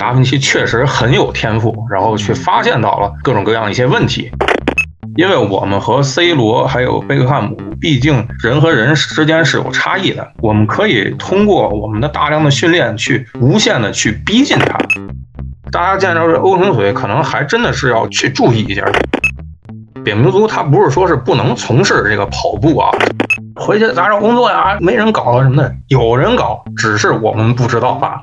达芬奇确实很有天赋，然后去发现到了各种各样的一些问题。因为我们和 C 罗还有贝克汉姆，毕竟人和人之间是有差异的，我们可以通过我们的大量的训练去无限的去逼近他。大家见着这欧成腿，可能还真的是要去注意一下。扁平足他不是说是不能从事这个跑步啊，回去咋找工作呀？没人搞啊什么的，有人搞，只是我们不知道罢了。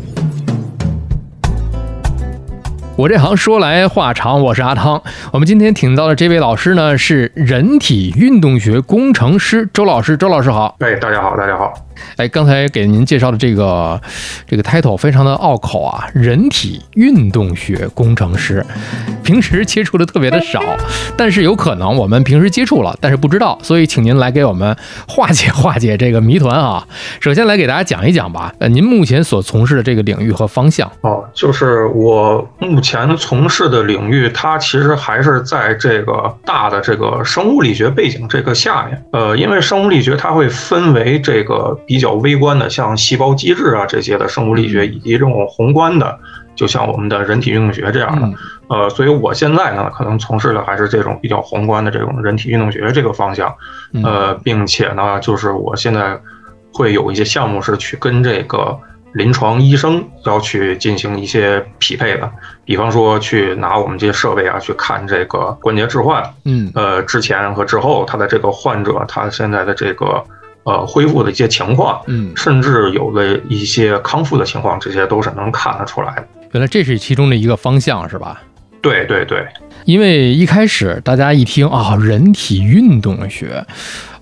我这行说来话长，我是阿汤。我们今天请到的这位老师呢，是人体运动学工程师周老师。周老师好，哎，大家好，大家好。哎，刚才给您介绍的这个这个 title 非常的拗口啊，人体运动学工程师，平时接触的特别的少，但是有可能我们平时接触了，但是不知道，所以请您来给我们化解化解这个谜团啊。首先来给大家讲一讲吧，呃，您目前所从事的这个领域和方向。哦，就是我目前从事的领域，它其实还是在这个大的这个生物力学背景这个下面，呃，因为生物力学它会分为这个。比较微观的，像细胞机制啊这些的生物力学，以及这种宏观的，就像我们的人体运动学这样的。呃，所以我现在呢，可能从事的还是这种比较宏观的这种人体运动学这个方向。呃，并且呢，就是我现在会有一些项目是去跟这个临床医生要去进行一些匹配的，比方说去拿我们这些设备啊去看这个关节置换。嗯。呃，之前和之后，他的这个患者他现在的这个。呃，恢复的一些情况，嗯，甚至有的一些康复的情况，这些都是能看得出来的。原来这是其中的一个方向，是吧？对对对，因为一开始大家一听啊，人体运动学，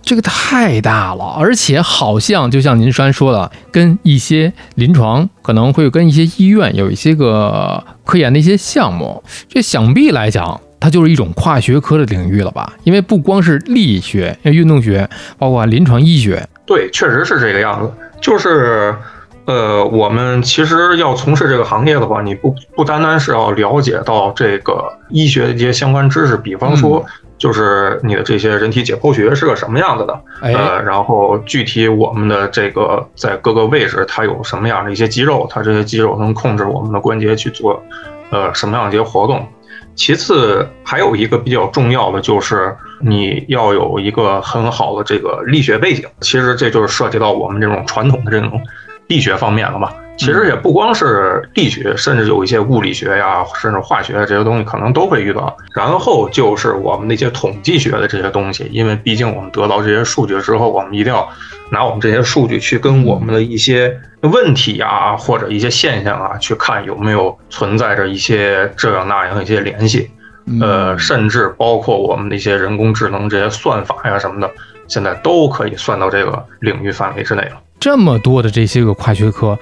这个太大了，而且好像就像您刚才说的，跟一些临床可能会跟一些医院有一些个科研的一些项目，这想必来讲。它就是一种跨学科的领域了吧？因为不光是力学、运动学，包括临床医学。对，确实是这个样子。就是，呃，我们其实要从事这个行业的话，你不不单单是要了解到这个医学的一些相关知识，比方说，就是你的这些人体解剖学是个什么样子的，呃，然后具体我们的这个在各个位置它有什么样的一些肌肉，它这些肌肉能控制我们的关节去做，呃，什么样的一些活动。其次，还有一个比较重要的就是你要有一个很好的这个力学背景。其实这就是涉及到我们这种传统的这种力学方面了嘛。其实也不光是力学，甚至有一些物理学呀，甚至化学这些东西可能都会遇到。然后就是我们那些统计学的这些东西，因为毕竟我们得到这些数据之后，我们一定要拿我们这些数据去跟我们的一些问题啊，或者一些现象啊，去看有没有存在着一些这样那样的一些联系。呃，甚至包括我们的一些人工智能这些算法呀什么的，现在都可以算到这个领域范围之内了。这么多的这些个跨学科。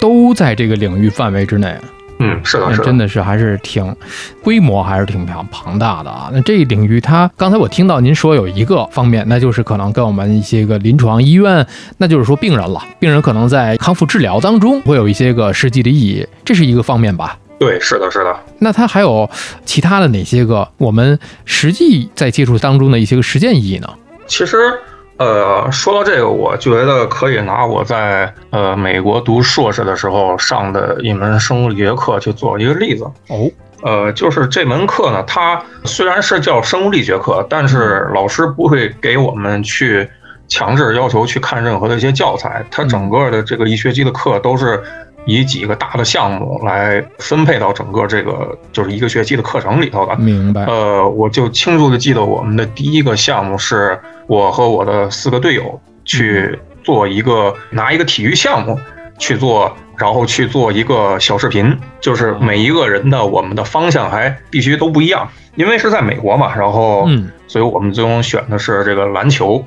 都在这个领域范围之内，嗯，是的，是的，真的是还是挺规模还是挺庞庞大的啊。那这一领域，它刚才我听到您说有一个方面，那就是可能跟我们一些个临床医院，那就是说病人了，病人可能在康复治疗当中会有一些个实际的意义，这是一个方面吧？对，是的，是的。那它还有其他的哪些个我们实际在接触当中的一些个实践意义呢？其实。呃，说到这个，我觉得可以拿我在呃美国读硕士的时候上的一门生物力学课去做一个例子。哦，呃，就是这门课呢，它虽然是叫生物力学课，但是老师不会给我们去强制要求去看任何的一些教材，它整个的这个一学期的课都是。以几个大的项目来分配到整个这个就是一个学期的课程里头的。明白。呃，我就清楚的记得我们的第一个项目是我和我的四个队友去做一个拿一个体育项目去做，然后去做一个小视频，就是每一个人的我们的方向还必须都不一样，因为是在美国嘛，然后，所以我们最终选的是这个篮球。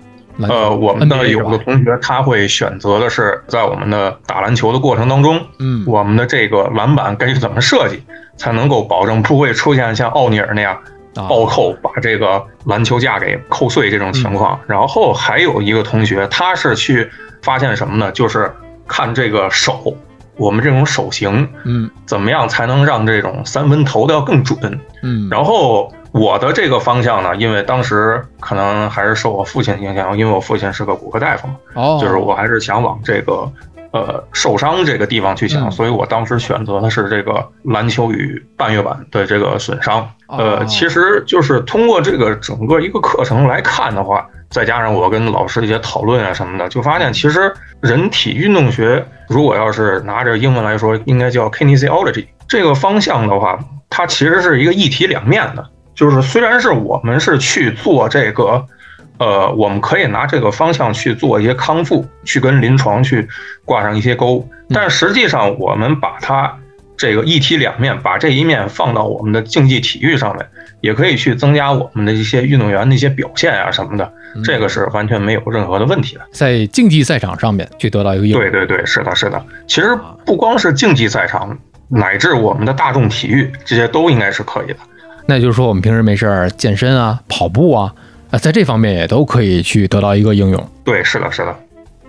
呃，我们的有的同学他会选择的是在我们的打篮球的过程当中，嗯，我们的这个篮板该怎么设计才能够保证不会出现像奥尼尔那样暴扣把这个篮球架给扣碎这种情况。然后还有一个同学，他是去发现什么呢？就是看这个手，我们这种手型，嗯，怎么样才能让这种三分投的要更准？嗯，然后我的这个方向呢，因为当时可能还是受我父亲影响，因为我父亲是个骨科大夫嘛，哦，就是我还是想往这个。呃，受伤这个地方去想，所以我当时选择的是这个篮球与半月板的这个损伤。呃，其实就是通过这个整个一个课程来看的话，再加上我跟老师一些讨论啊什么的，就发现其实人体运动学，如果要是拿着英文来说，应该叫 kinesiology 这个方向的话，它其实是一个一体两面的。就是虽然是我们是去做这个。呃，我们可以拿这个方向去做一些康复，去跟临床去挂上一些钩。但实际上，我们把它这个一体两面，把这一面放到我们的竞技体育上面，也可以去增加我们的一些运动员的一些表现啊什么的。这个是完全没有任何的问题的，在竞技赛场上面去得到一个应对对对，是的，是的。其实不光是竞技赛场，乃至我们的大众体育，这些都应该是可以的。那就是说，我们平时没事儿健身啊，跑步啊。啊，在这方面也都可以去得到一个应用。对，是的，是的。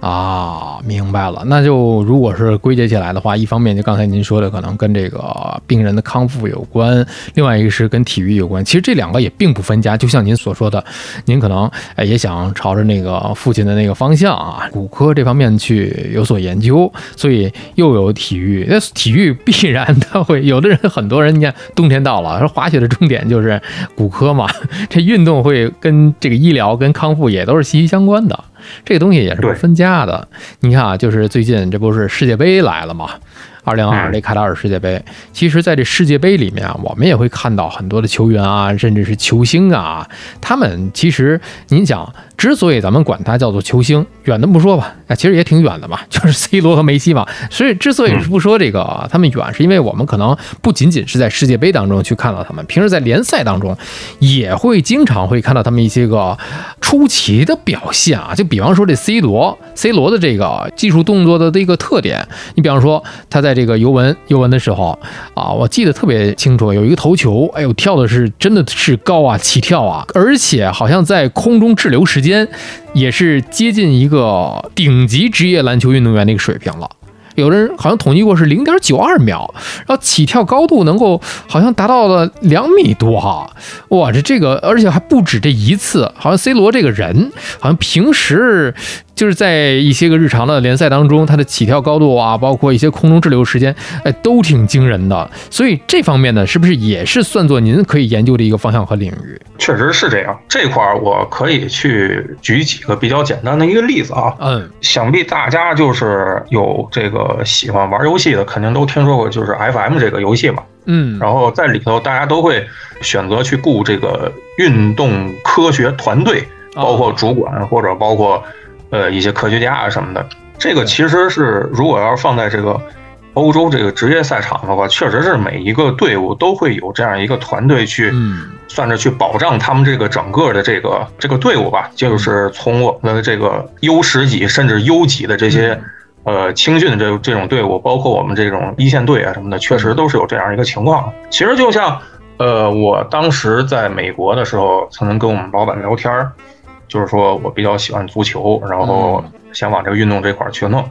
啊，明白了。那就如果是归结起来的话，一方面就刚才您说的，可能跟这个病人的康复有关；另外一个是跟体育有关。其实这两个也并不分家。就像您所说的，您可能哎也想朝着那个父亲的那个方向啊，骨科这方面去有所研究，所以又有体育。那体育必然的会有的人，很多人你看冬天到了，说滑雪的重点就是骨科嘛，这运动会跟这个医疗跟康复也都是息息相关的。这个东西也是不分家的。你看啊，就是最近这不是世界杯来了吗？二零二二这卡塔尔世界杯，其实在这世界杯里面啊，我们也会看到很多的球员啊，甚至是球星啊，他们其实您想。之所以咱们管他叫做球星，远的不说吧，啊，其实也挺远的嘛，就是 C 罗和梅西嘛。所以之所以不说这个他们远，是因为我们可能不仅仅是在世界杯当中去看到他们，平时在联赛当中也会经常会看到他们一些个出奇的表现啊。就比方说这 C 罗，C 罗的这个技术动作的这个特点，你比方说他在这个尤文尤文的时候啊，我记得特别清楚，有一个头球，哎呦，跳的是真的是高啊，起跳啊，而且好像在空中滞留时间。也是接近一个顶级职业篮球运动员的一个水平了。有的人好像统计过是零点九二秒，然后起跳高度能够好像达到了两米多哈，哇，这这个而且还不止这一次，好像 C 罗这个人好像平时就是在一些个日常的联赛当中，他的起跳高度啊，包括一些空中滞留时间，哎，都挺惊人的。所以这方面呢，是不是也是算作您可以研究的一个方向和领域？确实是这样，这块儿我可以去举几个比较简单的一个例子啊，嗯，想必大家就是有这个。呃，喜欢玩游戏的肯定都听说过，就是 FM 这个游戏嘛。嗯，然后在里头，大家都会选择去雇这个运动科学团队，包括主管或者包括呃一些科学家啊什么的。这个其实是如果要是放在这个欧洲这个职业赛场的话，确实是每一个队伍都会有这样一个团队去，算是去保障他们这个整个的这个这个队伍吧。就是从我们的这个 U 十几甚至 U 级的这些。呃，青训的这这种队伍，包括我们这种一线队啊什么的，确实都是有这样一个情况。其实就像，呃，我当时在美国的时候，曾经跟我们老板聊天儿，就是说我比较喜欢足球，然后想往这个运动这块儿去弄。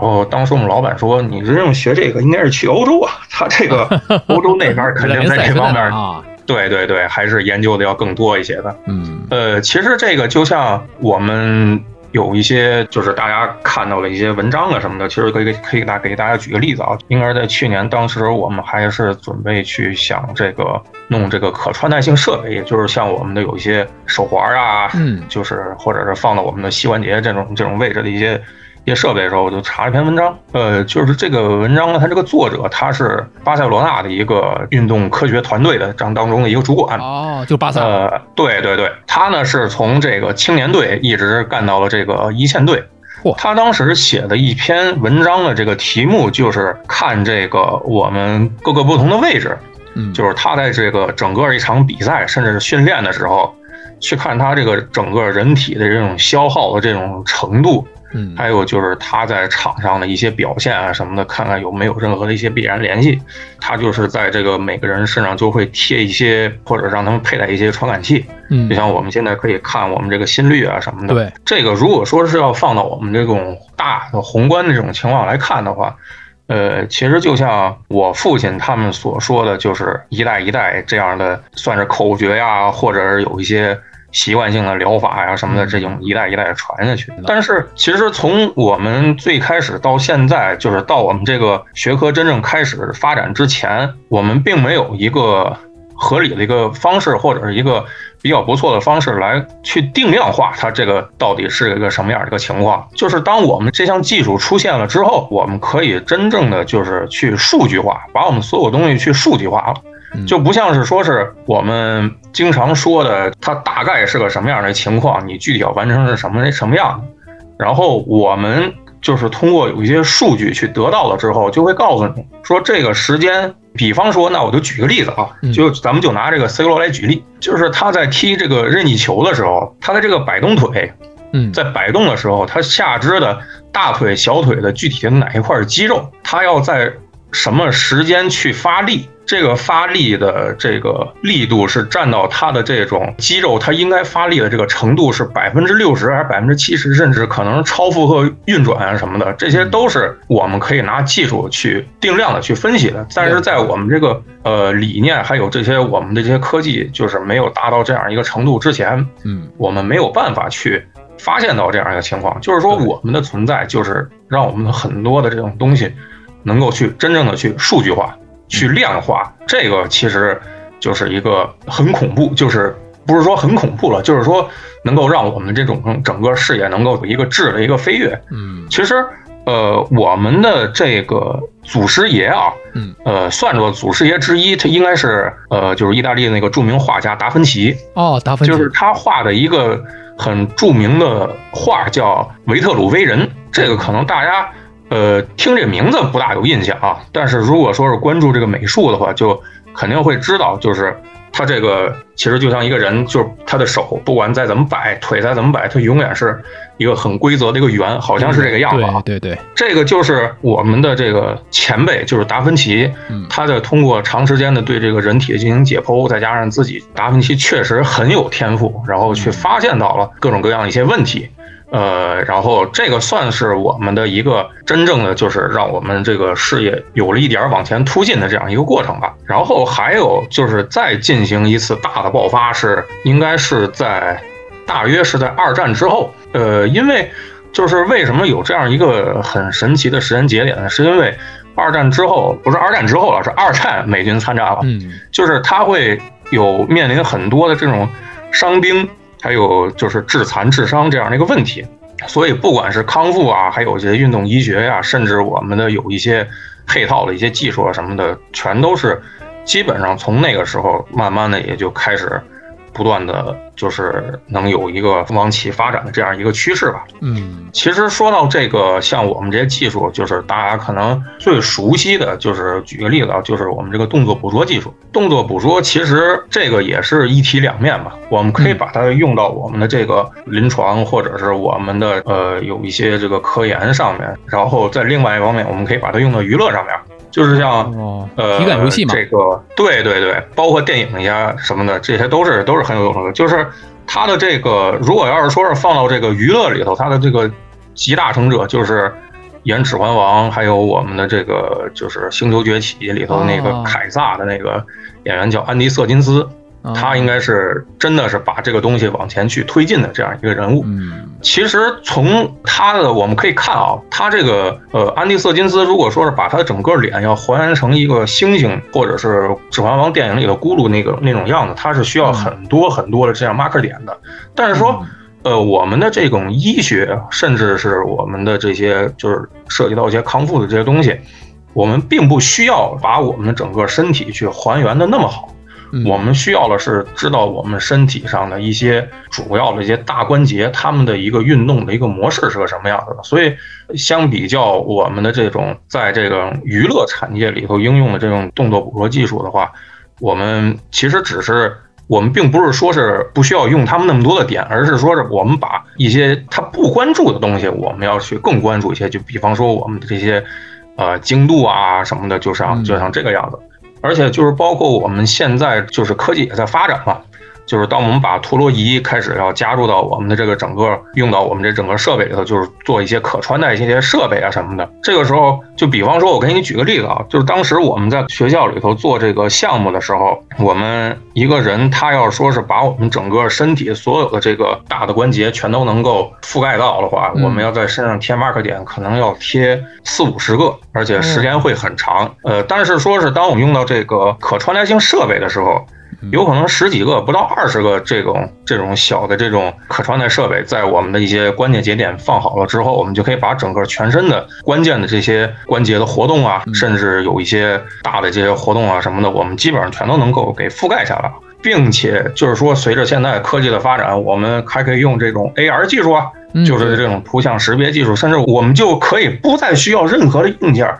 然后当时我们老板说：“你真正学这个，应该是去欧洲啊，他这个 欧洲那边肯定在这方面啊，对对对，还是研究的要更多一些的。嗯，呃，其实这个就像我们。有一些就是大家看到了一些文章啊什么的，其实可以可以大给大家举个例子啊，应该是在去年，当时我们还是准备去想这个弄这个可穿戴性设备，也就是像我们的有一些手环啊，嗯，就是或者是放到我们的膝关节这种这种位置的一些。些设备的时候，我就查了一篇文章，呃，就是这个文章呢，它这个作者他是巴塞罗那的一个运动科学团队的当当中的一个主管。哦，就巴塞，呃，对对对，他呢是从这个青年队一直干到了这个一线队，他当时写的一篇文章的这个题目就是看这个我们各个不同的位置，嗯，就是他在这个整个一场比赛甚至是训练的时候，去看他这个整个人体的这种消耗的这种程度。嗯，还有就是他在场上的一些表现啊什么的，看看有没有任何的一些必然联系。他就是在这个每个人身上就会贴一些，或者让他们佩戴一些传感器。嗯，就像我们现在可以看我们这个心率啊什么的。对，这个如果说是要放到我们这种大的宏观的这种情况来看的话，呃，其实就像我父亲他们所说的，就是一代一代这样的，算是口诀呀，或者是有一些习惯性的疗法呀什么的，这种一代一代的传下去。但是其实从我们最开始到现在，就是到我们这个学科真正开始发展之前，我们并没有一个合理的一个方式，或者是一个。比较不错的方式来去定量化它这个到底是一个什么样的一个情况。就是当我们这项技术出现了之后，我们可以真正的就是去数据化，把我们所有东西去数据化了，就不像是说是我们经常说的它大概是个什么样的情况，你具体要完成是什么什么样的，然后我们。就是通过有一些数据去得到了之后，就会告诉你说这个时间，比方说，那我就举个例子啊，就咱们就拿这个 C 罗来举例，就是他在踢这个任意球的时候，他的这个摆动腿，嗯，在摆动的时候，他下肢的大腿、小腿的具体的哪一块肌肉，他要在什么时间去发力。这个发力的这个力度是占到它的这种肌肉，它应该发力的这个程度是百分之六十还是百分之七十，甚至可能超负荷运转啊什么的，这些都是我们可以拿技术去定量的去分析的。但是在我们这个呃理念还有这些我们的这些科技就是没有达到这样一个程度之前，嗯，我们没有办法去发现到这样一个情况，就是说我们的存在就是让我们的很多的这种东西能够去真正的去数据化。去量化这个其实就是一个很恐怖，就是不是说很恐怖了，就是说能够让我们这种整个视野能够有一个质的一个飞跃。嗯，其实呃，我们的这个祖师爷啊，嗯，呃，算作祖师爷之一，他应该是呃，就是意大利那个著名画家达芬奇。哦，达芬奇就是他画的一个很著名的画叫《维特鲁威人》，这个可能大家。呃，听这名字不大有印象啊，但是如果说是关注这个美术的话，就肯定会知道，就是他这个其实就像一个人，就是他的手不管再怎么摆，腿再怎么摆，他永远是一个很规则的一个圆，好像是这个样子啊。对对，这个就是我们的这个前辈，就是达芬奇，他在通过长时间的对这个人体进行解剖，再加上自己，达芬奇确实很有天赋，然后去发现到了各种各样一些问题。呃，然后这个算是我们的一个真正的，就是让我们这个事业有了一点往前突进的这样一个过程吧。然后还有就是再进行一次大的爆发，是应该是在大约是在二战之后。呃，因为就是为什么有这样一个很神奇的时间节点呢？是因为二战之后，不是二战之后了，是二战美军参战了，嗯，就是他会有面临很多的这种伤兵。还有就是致残致伤这样的一个问题，所以不管是康复啊，还有一些运动医学呀，甚至我们的有一些配套的一些技术啊什么的，全都是基本上从那个时候慢慢的也就开始。不断的就是能有一个往起发展的这样一个趋势吧。嗯，其实说到这个，像我们这些技术，就是大家可能最熟悉的就是，举个例子啊，就是我们这个动作捕捉技术。动作捕捉其实这个也是一体两面吧，我们可以把它用到我们的这个临床或者是我们的呃有一些这个科研上面，然后在另外一方面，我们可以把它用到娱乐上面。就是像呃，体感游戏嘛，这个对对对，包括电影呀什么的，这些都是都是很有用的。就是它的这个，如果要是说是放到这个娱乐里头，它的这个集大成者就是演《指环王》，还有我们的这个就是《星球崛起》里头那个凯撒的那个演员叫安迪·瑟金斯。他应该是真的是把这个东西往前去推进的这样一个人物。嗯，其实从他的我们可以看啊，他这个呃安迪瑟金斯，如果说是把他的整个脸要还原成一个猩猩，或者是《指环王》电影里的咕噜那个那种样子，他是需要很多很多的这样 marker 点的。但是说，呃，我们的这种医学，甚至是我们的这些就是涉及到一些康复的这些东西，我们并不需要把我们的整个身体去还原的那么好。我们需要的是知道我们身体上的一些主要的一些大关节，它们的一个运动的一个模式是个什么样子的。所以，相比较我们的这种在这个娱乐产业里头应用的这种动作捕捉技术的话，我们其实只是我们并不是说是不需要用他们那么多的点，而是说是我们把一些他不关注的东西，我们要去更关注一些。就比方说我们的这些，呃，精度啊什么的，就像就像这个样子。而且就是包括我们现在就是科技也在发展嘛。就是当我们把陀螺仪开始要加入到我们的这个整个用到我们这整个设备里头，就是做一些可穿戴一些设备啊什么的。这个时候，就比方说，我给你举个例子啊，就是当时我们在学校里头做这个项目的时候，我们一个人他要说是把我们整个身体所有的这个大的关节全都能够覆盖到的话，我们要在身上贴 mark 点，可能要贴四五十个，而且时间会很长。呃，但是说是当我们用到这个可穿戴性设备的时候。有可能十几个不到二十个这种这种小的这种可穿戴设备，在我们的一些关键节点放好了之后，我们就可以把整个全身的关键的这些关节的活动啊，甚至有一些大的这些活动啊什么的，我们基本上全都能够给覆盖下来，并且就是说，随着现在科技的发展，我们还可以用这种 AR 技术啊，就是这种图像识别技术，甚至我们就可以不再需要任何的硬件，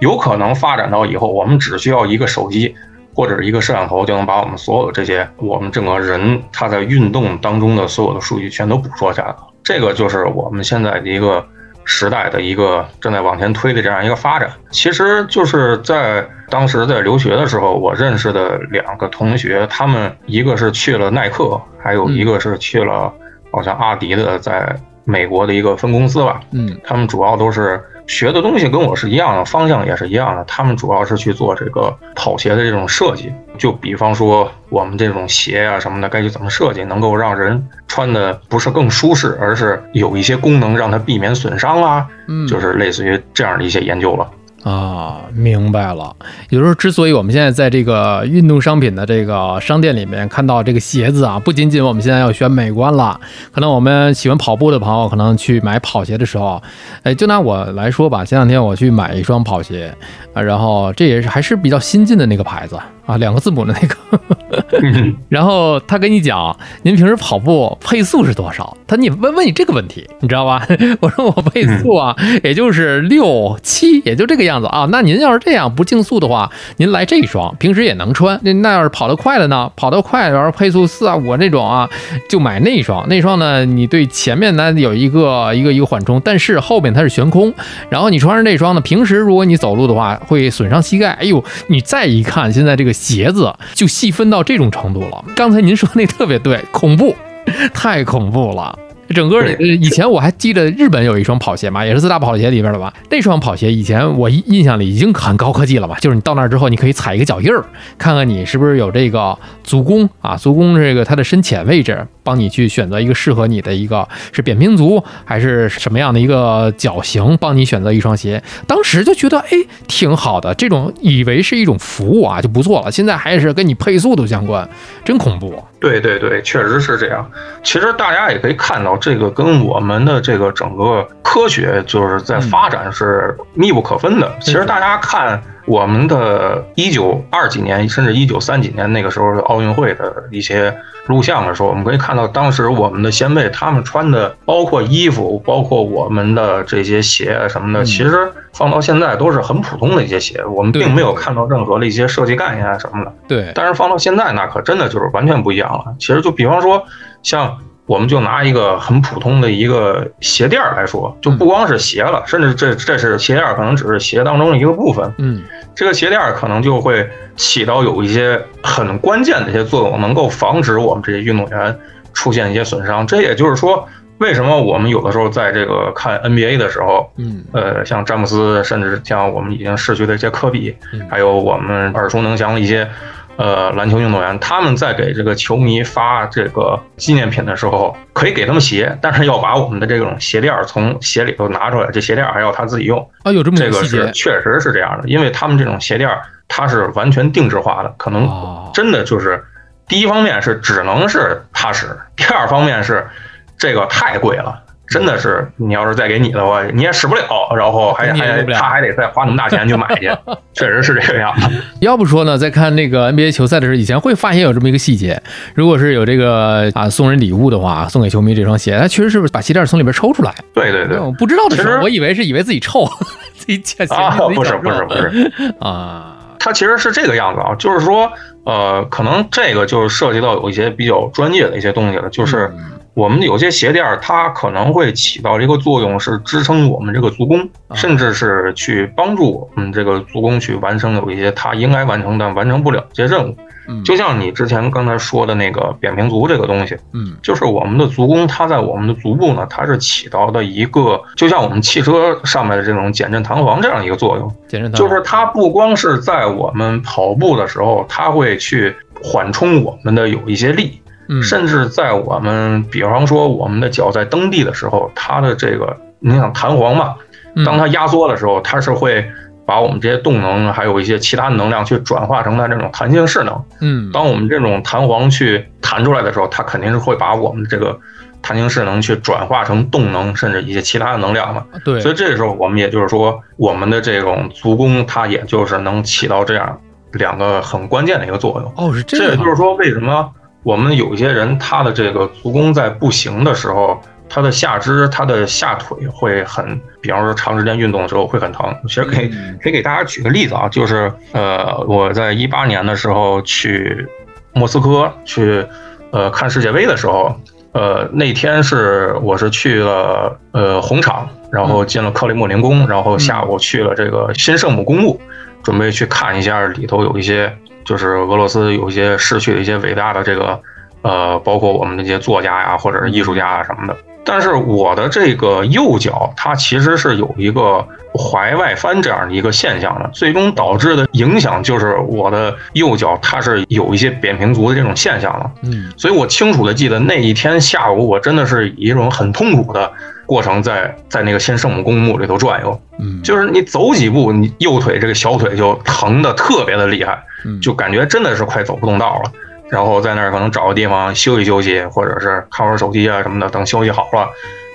有可能发展到以后，我们只需要一个手机。或者是一个摄像头就能把我们所有的这些我们整个人他在运动当中的所有的数据全都捕捉下来了。这个就是我们现在的一个时代的一个正在往前推的这样一个发展。其实就是在当时在留学的时候，我认识的两个同学，他们一个是去了耐克，还有一个是去了好像阿迪的在美国的一个分公司吧。嗯，他们主要都是。学的东西跟我是一样的，方向也是一样的。他们主要是去做这个跑鞋的这种设计，就比方说我们这种鞋啊什么的，该去怎么设计，能够让人穿的不是更舒适，而是有一些功能让它避免损伤啊，嗯，就是类似于这样的一些研究了。啊，明白了。有时候，之所以我们现在在这个运动商品的这个商店里面看到这个鞋子啊，不仅仅我们现在要选美观了，可能我们喜欢跑步的朋友，可能去买跑鞋的时候，哎，就拿我来说吧，前两天我去买一双跑鞋啊，然后这也是还是比较新进的那个牌子。啊，两个字母的那个，然后他跟你讲，您平时跑步配速是多少？他你问问你这个问题，你知道吧？我说我配速啊，也就是六七，也就这个样子啊。那您要是这样不竞速的话，您来这一双，平时也能穿。那那要是跑得快的呢？跑得快，然后配速四啊五那种啊，就买那一双。那双呢，你对前面呢有一个一个一个缓冲，但是后面它是悬空。然后你穿上这双呢，平时如果你走路的话，会损伤膝盖。哎呦，你再一看，现在这个。鞋子就细分到这种程度了。刚才您说那特别对，恐怖，太恐怖了。整个以前我还记得日本有一双跑鞋嘛，也是四大跑鞋里边的吧。那双跑鞋以前我印象里已经很高科技了嘛？就是你到那儿之后，你可以踩一个脚印儿，看看你是不是有这个足弓啊，足弓这个它的深浅位置，帮你去选择一个适合你的一个是扁平足还是什么样的一个脚型，帮你选择一双鞋。当时就觉得哎挺好的，这种以为是一种服务啊就不错了。现在还是跟你配速都相关，真恐怖。对对对，确实是这样。其实大家也可以看到，这个跟我们的这个整个科学就是在发展是密不可分的。其实大家看。我们的一九二几年，甚至一九三几年那个时候的奥运会的一些录像的时候，我们可以看到当时我们的先辈他们穿的，包括衣服，包括我们的这些鞋什么的，其实放到现在都是很普通的一些鞋，我们并没有看到任何的一些设计概念啊什么的。对，但是放到现在那可真的就是完全不一样了。其实就比方说像。我们就拿一个很普通的一个鞋垫来说，就不光是鞋了，甚至这这是鞋垫，可能只是鞋当中的一个部分。嗯，这个鞋垫可能就会起到有一些很关键的一些作用，能够防止我们这些运动员出现一些损伤。这也就是说，为什么我们有的时候在这个看 NBA 的时候，嗯，呃，像詹姆斯，甚至像我们已经逝去的一些科比，还有我们耳熟能详的一些。呃，篮球运动员他们在给这个球迷发这个纪念品的时候，可以给他们鞋，但是要把我们的这种鞋垫从鞋里头拿出来，这鞋垫还要他自己用啊。有这么这个是确实是这样的，因为他们这种鞋垫它是完全定制化的，可能真的就是第一方面是只能是踏实，第二方面是这个太贵了。真的是，你要是再给你的话，你也使不了，然后还还他还得再花那么大钱去买去，确实是这个样。要不说呢，在看那个 NBA 球赛的时候，以前会发现有这么一个细节，如果是有这个啊送人礼物的话，送给球迷这双鞋，他确实是把鞋垫从里边抽出来。对对对，我不知道的时候，我以为是以为自己臭，自己捡鞋啊，不是不是不是。啊，他其实是这个样子啊，就是说呃，可能这个就是涉及到有一些比较专业的一些东西了，就是我们有些鞋垫儿，它可能会起到一个作用，是支撑我们这个足弓，甚至是去帮助我们这个足弓去完成有一些它应该完成但完成不了一些任务。就像你之前刚才说的那个扁平足这个东西，嗯，就是我们的足弓，它在我们的足部呢，它是起到的一个，就像我们汽车上面的这种减震弹簧这样一个作用。减震弹就是它不光是在我们跑步的时候，它会去缓冲我们的有一些力，嗯，甚至在我们比方说我们的脚在蹬地的时候，它的这个你想弹簧嘛，当它压缩的时候，它是会。把我们这些动能，还有一些其他能量去转化成它这种弹性势能。嗯，当我们这种弹簧去弹出来的时候，它肯定是会把我们这个弹性势能去转化成动能，甚至一些其他的能量嘛。对。所以这个时候，我们也就是说，我们的这种足弓，它也就是能起到这样两个很关键的一个作用。哦，是这样。这也就是说，为什么我们有一些人，他的这个足弓在步行的时候。他的下肢，他的下腿会很，比方说长时间运动的时候会很疼。其实可以可以给大家举个例子啊，就是呃，我在一八年的时候去莫斯科去呃看世界杯的时候，呃那天是我是去了呃红场，然后进了克里姆林宫，然后下午去了这个新圣母公墓，准备去看一下里头有一些就是俄罗斯有一些逝去的一些伟大的这个呃，包括我们那些作家呀或者是艺术家啊什么的。但是我的这个右脚，它其实是有一个踝外翻这样的一个现象的，最终导致的影响就是我的右脚它是有一些扁平足的这种现象了。嗯，所以我清楚的记得那一天下午，我真的是以一种很痛苦的过程在在那个新圣母公墓里头转悠。嗯，就是你走几步，你右腿这个小腿就疼的特别的厉害，就感觉真的是快走不动道了。然后在那儿可能找个地方休息休息，或者是看会儿手机啊什么的。等休息好了，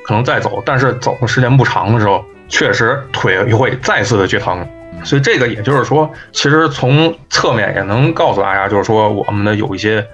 可能再走。但是走的时间不长的时候，确实腿又会再次的去疼。所以这个也就是说，其实从侧面也能告诉大家，就是说我们的有一些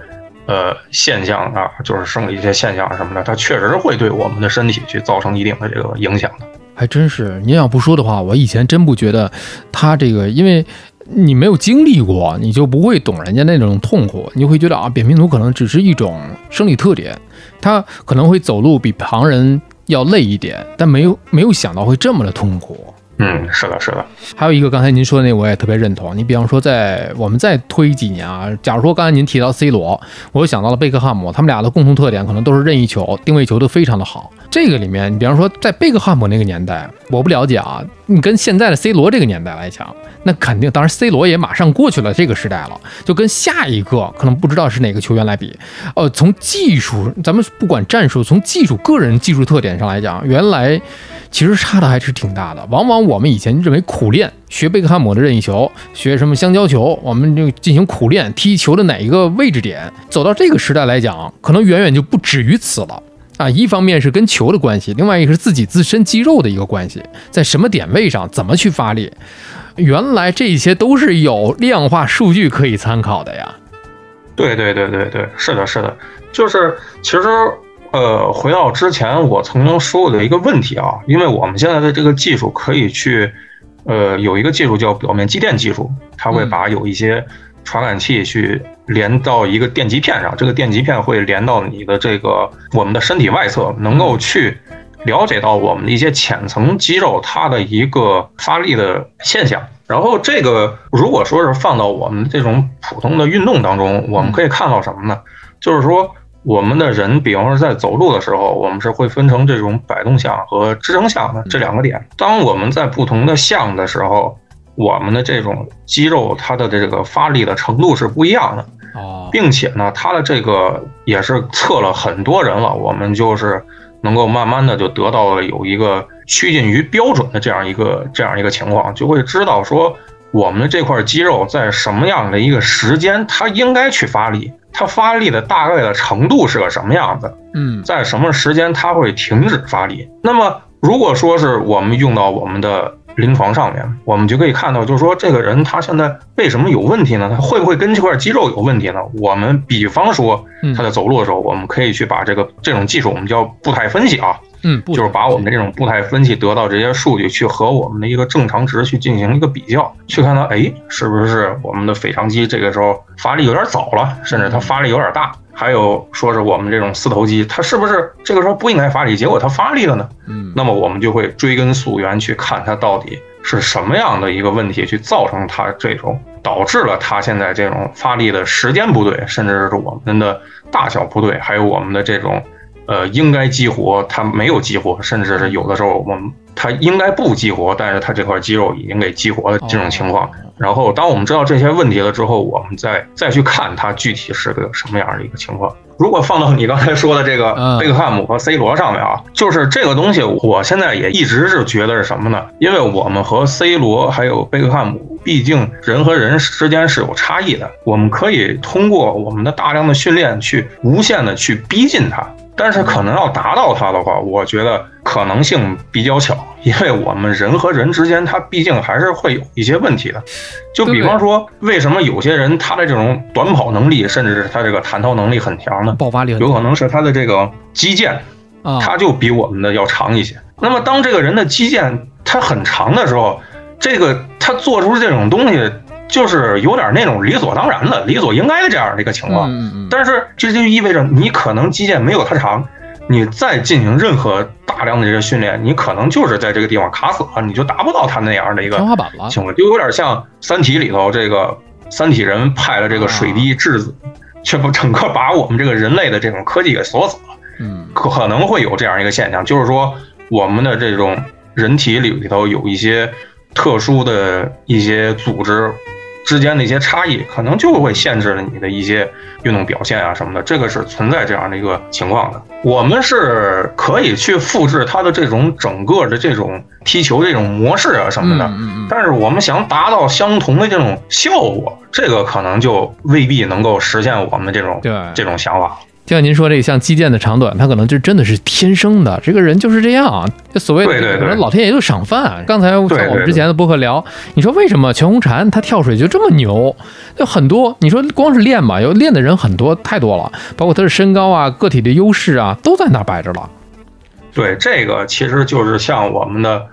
呃现象啊，就是生理一些现象什么的，它确实会对我们的身体去造成一定的这个影响的。还真是，您要不说的话，我以前真不觉得他这个，因为。你没有经历过，你就不会懂人家那种痛苦，你就会觉得啊，扁平足可能只是一种生理特点，他可能会走路比旁人要累一点，但没有没有想到会这么的痛苦。嗯，是的，是的。还有一个，刚才您说的那，我也特别认同。你比方说，在我们再推几年啊，假如说刚才您提到 C 罗，我又想到了贝克汉姆，他们俩的共同特点可能都是任意球、定位球都非常的好。这个里面，你比方说在贝克汉姆那个年代，我不了解啊，你跟现在的 C 罗这个年代来讲。那肯定，当然，C 罗也马上过去了这个时代了，就跟下一个可能不知道是哪个球员来比，呃，从技术，咱们不管战术，从技术个人技术特点上来讲，原来其实差的还是挺大的。往往我们以前认为苦练，学贝克汉姆的任意球，学什么香蕉球，我们就进行苦练踢球的哪一个位置点，走到这个时代来讲，可能远远就不止于此了啊。一方面是跟球的关系，另外一个是自己自身肌肉的一个关系，在什么点位上怎么去发力。原来这些都是有量化数据可以参考的呀。对对对对对，是的，是的，就是其实呃，回到之前我曾经说过的一个问题啊，因为我们现在的这个技术可以去呃，有一个技术叫表面继电技术，它会把有一些传感器去连到一个电极片上，这个电极片会连到你的这个我们的身体外侧，能够去。了解到我们的一些浅层肌肉它的一个发力的现象，然后这个如果说是放到我们这种普通的运动当中，我们可以看到什么呢？就是说我们的人，比方说在走路的时候，我们是会分成这种摆动项和支撑项的这两个点。当我们在不同的项的时候，我们的这种肌肉它的这个发力的程度是不一样的并且呢，它的这个也是测了很多人了，我们就是。能够慢慢的就得到了有一个趋近于标准的这样一个这样一个情况，就会知道说我们的这块肌肉在什么样的一个时间它应该去发力，它发力的大概的程度是个什么样子，嗯，在什么时间它会停止发力。那么如果说是我们用到我们的。临床上面，我们就可以看到，就是说这个人他现在为什么有问题呢？他会不会跟这块肌肉有问题呢？我们比方说他在走路的时候，我们可以去把这个这种技术，我们叫步态分析啊，嗯，就是把我们的这种步态分析得到这些数据，去和我们的一个正常值去进行一个比较，去看到，哎，是不是我们的腓肠肌这个时候发力有点早了，甚至它发力有点大。还有说是我们这种四头肌，它是不是这个时候不应该发力，结果它发力了呢？嗯，那么我们就会追根溯源去看它到底是什么样的一个问题，去造成它这种导致了它现在这种发力的时间不对，甚至是我们的大小不对，还有我们的这种呃应该激活它没有激活，甚至是有的时候我们它应该不激活，但是它这块肌肉已经给激活了这种情况。然后，当我们知道这些问题了之后，我们再再去看它具体是个什么样的一个情况。如果放到你刚才说的这个贝克汉姆和 C 罗上面啊，就是这个东西，我现在也一直是觉得是什么呢？因为我们和 C 罗还有贝克汉姆，毕竟人和人之间是有差异的。我们可以通过我们的大量的训练去无限的去逼近他。但是可能要达到它的话，我觉得可能性比较小，因为我们人和人之间，它毕竟还是会有一些问题的。就比方说，为什么有些人他的这种短跑能力，甚至是他这个弹跳能力很强呢？爆发力有可能是他的这个肌腱，啊，他就比我们的要长一些。那么当这个人的肌腱它很长的时候，这个他做出这种东西。就是有点那种理所当然的、理所应该的这样的一个情况，但是这就意味着你可能肌腱没有它长，你再进行任何大量的这个训练，你可能就是在这个地方卡死了，你就达不到他那样的一个天花板了。情况就有点像《三体》里头这个三体人派了这个水滴质子，却不整个把我们这个人类的这种科技给锁死了。嗯，可能会有这样一个现象，就是说我们的这种人体里里头有一些特殊的一些组织。之间的一些差异，可能就会限制了你的一些运动表现啊什么的，这个是存在这样的一个情况的。我们是可以去复制它的这种整个的这种踢球这种模式啊什么的，但是我们想达到相同的这种效果，这个可能就未必能够实现我们的这种这种想法。就像您说这个像击剑的长短，他可能就真的是天生的，这个人就是这样。就所谓的可能老天爷就赏饭。刚才像我们之前的播客聊，你说为什么全红婵她跳水就这么牛？就很多，你说光是练吧，有练的人很多太多了，包括她的身高啊、个体的优势啊，都在那摆着了。对，这个其实就是像我们的，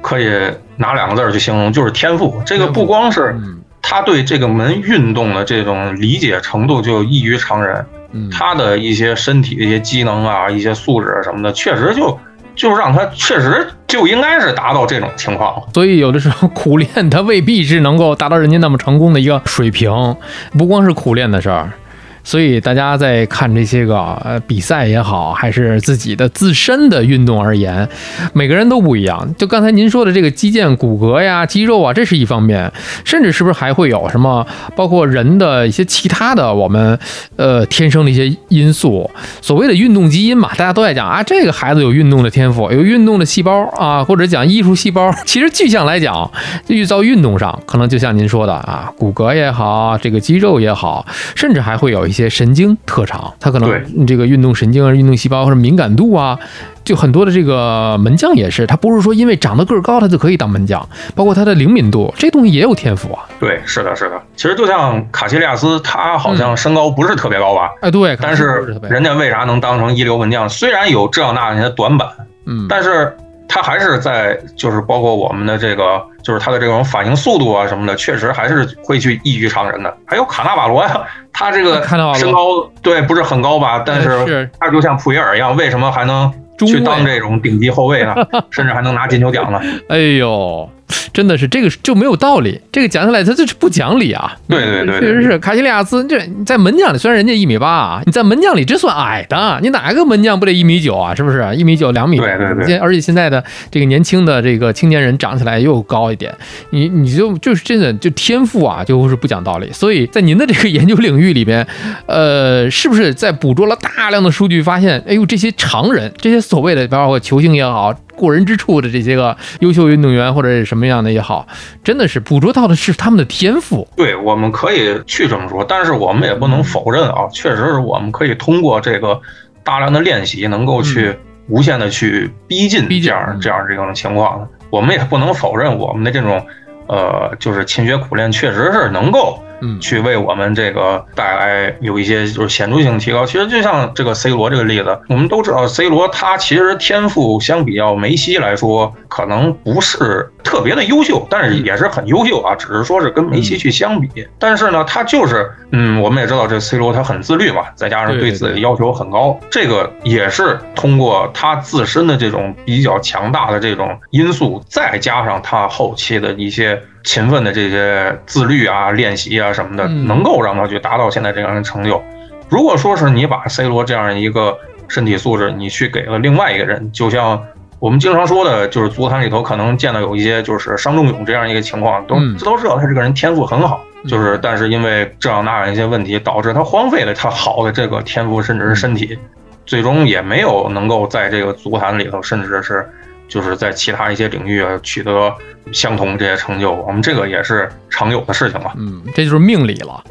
可以拿两个字去形容，就是天赋。这个不光是他对这个门运动的这种理解程度就异于常人。他的一些身体的一些机能啊，一些素质什么的，确实就就让他确实就应该是达到这种情况。所以有的时候苦练，他未必是能够达到人家那么成功的一个水平，不光是苦练的事儿。所以大家在看这些个呃比赛也好，还是自己的自身的运动而言，每个人都不一样。就刚才您说的这个肌腱、骨骼呀、肌肉啊，这是一方面，甚至是不是还会有什么，包括人的一些其他的我们呃天生的一些因素，所谓的运动基因嘛，大家都在讲啊，这个孩子有运动的天赋，有运动的细胞啊，或者讲艺术细胞。其实具象来讲，遇到运动上，可能就像您说的啊，骨骼也好，这个肌肉也好，甚至还会有一些神经特长，他可能这个运动神经啊、运动细胞或者敏感度啊，就很多的这个门将也是，他不是说因为长得个儿高他就可以当门将，包括他的灵敏度，这东西也有天赋啊。对，是的，是的。其实就像卡西利亚斯，他好像身高不是特别高吧？哎，对。但是人家为啥能当成一流门将？虽然有这样那样的短板，嗯，但是。他还是在，就是包括我们的这个，就是他的这种反应速度啊什么的，确实还是会去异于常人的。还有卡纳瓦罗呀，他这个身高对不是很高吧？但是他就像普约尔一样，为什么还能去当这种顶级后卫呢？甚至还能拿金球奖呢？哎呦！真的是这个就没有道理，这个讲起来他就是不讲理啊！对对对，确实是卡西利亚斯，这在门将里虽然人家一米八啊，你在门将里这算矮的，你哪个门将不得一米九啊？是不是一米九两米？对对对。现而且现在的这个年轻的这个青年人长起来又高一点，你你就就是真的就天赋啊，就是不讲道理。所以在您的这个研究领域里边，呃，是不是在捕捉了大量的数据，发现哎呦这些常人，这些所谓的包括球星也好。过人之处的这些个优秀运动员或者是什么样的也好，真的是捕捉到的是他们的天赋。对，我们可以去这么说，但是我们也不能否认啊，确实是我们可以通过这个大量的练习，能够去无限的去逼近这样这样这种情况的。我们也不能否认我们的这种呃，就是勤学苦练，确实是能够嗯，去为我们这个带来有一些就是显著性提高。其实就像这个 C 罗这个例子，我们都知道 C 罗他其实天赋相比较梅西来说，可能不是特别的优秀，但是也是很优秀啊，只是说是跟梅西去相比。但是呢，他就是嗯，我们也知道这 C 罗他很自律嘛，再加上对自己的要求很高，这个也是通过他自身的这种比较强大的这种因素，再加上他后期的一些。勤奋的这些自律啊、练习啊什么的，能够让他去达到现在这样的成就。如果说是你把 C 罗这样一个身体素质，你去给了另外一个人，就像我们经常说的，就是足坛里头可能见到有一些就是伤仲永这样一个情况，都这都知道他这个人天赋很好，就是但是因为这样那样一些问题，导致他荒废了他好的这个天赋，甚至是身体，最终也没有能够在这个足坛里头，甚至是。就是在其他一些领域取得相同这些成就，我们这个也是常有的事情了。嗯，这就是命理了。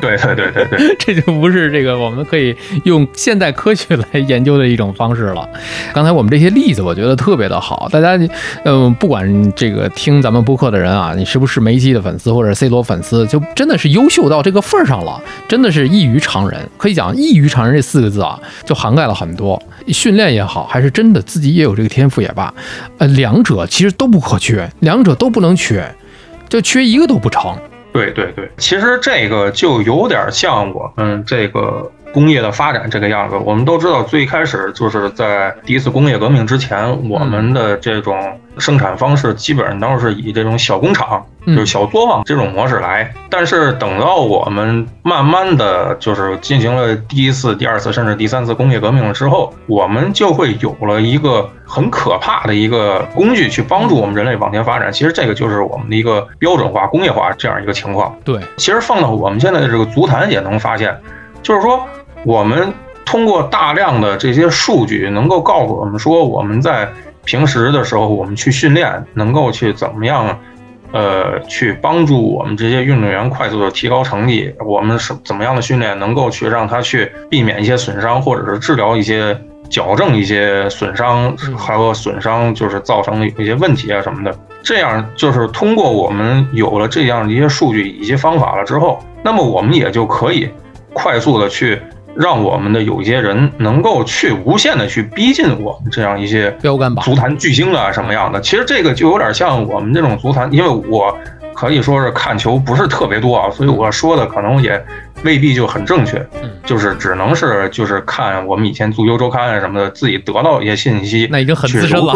对对对对对，这就不是这个我们可以用现代科学来研究的一种方式了。刚才我们这些例子，我觉得特别的好。大家，嗯，不管这个听咱们播客的人啊，你是不是梅西的粉丝或者 C 罗粉丝，就真的是优秀到这个份儿上了，真的是异于常人。可以讲“异于常人”这四个字啊，就涵盖了很多。训练也好，还是真的自己也有这个天赋也罢，呃，两者其实都不可缺，两者都不能缺，就缺一个都不成。对对对，其实这个就有点像我们这个。工业的发展这个样子，我们都知道，最开始就是在第一次工业革命之前，我们的这种生产方式基本上都是以这种小工厂，就是小作坊这种模式来。但是等到我们慢慢的就是进行了第一次、第二次，甚至第三次工业革命了之后，我们就会有了一个很可怕的一个工具去帮助我们人类往前发展。其实这个就是我们的一个标准化、工业化这样一个情况。对，其实放到我们现在的这个足坛也能发现，就是说。我们通过大量的这些数据，能够告诉我们说，我们在平时的时候，我们去训练，能够去怎么样，呃，去帮助我们这些运动员快速的提高成绩。我们是怎么样的训练，能够去让他去避免一些损伤，或者是治疗一些、矫正一些损伤，还有损伤就是造成的一些问题啊什么的。这样就是通过我们有了这样的一些数据、以及方法了之后，那么我们也就可以快速的去。让我们的有一些人能够去无限的去逼近我们这样一些标杆吧，足坛巨星啊什么样的？其实这个就有点像我们这种足坛，因为我可以说是看球不是特别多啊，所以我说的可能也。未必就很正确，就是只能是就是看我们以前足球周刊啊什么的，自己得到一些信息，那已经很资深了，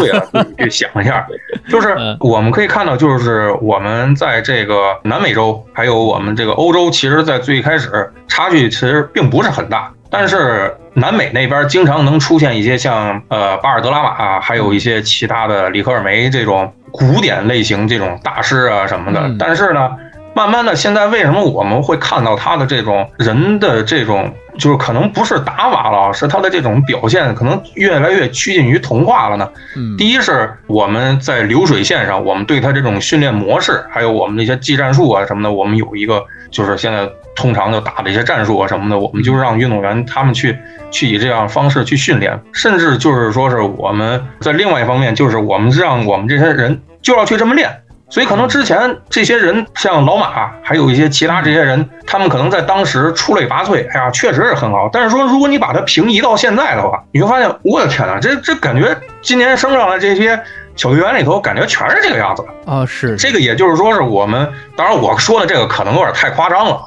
去想一下，就是我们可以看到，就是我们在这个南美洲，还有我们这个欧洲，其实，在最开始差距其实并不是很大，但是南美那边经常能出现一些像呃巴尔德拉马，还有一些其他的里克尔梅这种古典类型这种大师啊什么的，但是呢。慢慢的，现在为什么我们会看到他的这种人的这种，就是可能不是打瓦了，是他的这种表现可能越来越趋近于童话了呢？嗯，第一是我们在流水线上，我们对他这种训练模式，还有我们那些技战术啊什么的，我们有一个就是现在通常就打的一些战术啊什么的，我们就让运动员他们去去以这样方式去训练，甚至就是说是我们在另外一方面，就是我们让我们这些人就要去这么练。所以可能之前这些人像老马，还有一些其他这些人，他们可能在当时出类拔萃，哎呀，确实是很好。但是说，如果你把它平移到现在的话，你会发现，我的天哪，这这感觉今年升上来这些小队员里头，感觉全是这个样子啊。是这个，也就是说是我们，当然我说的这个可能有点太夸张了，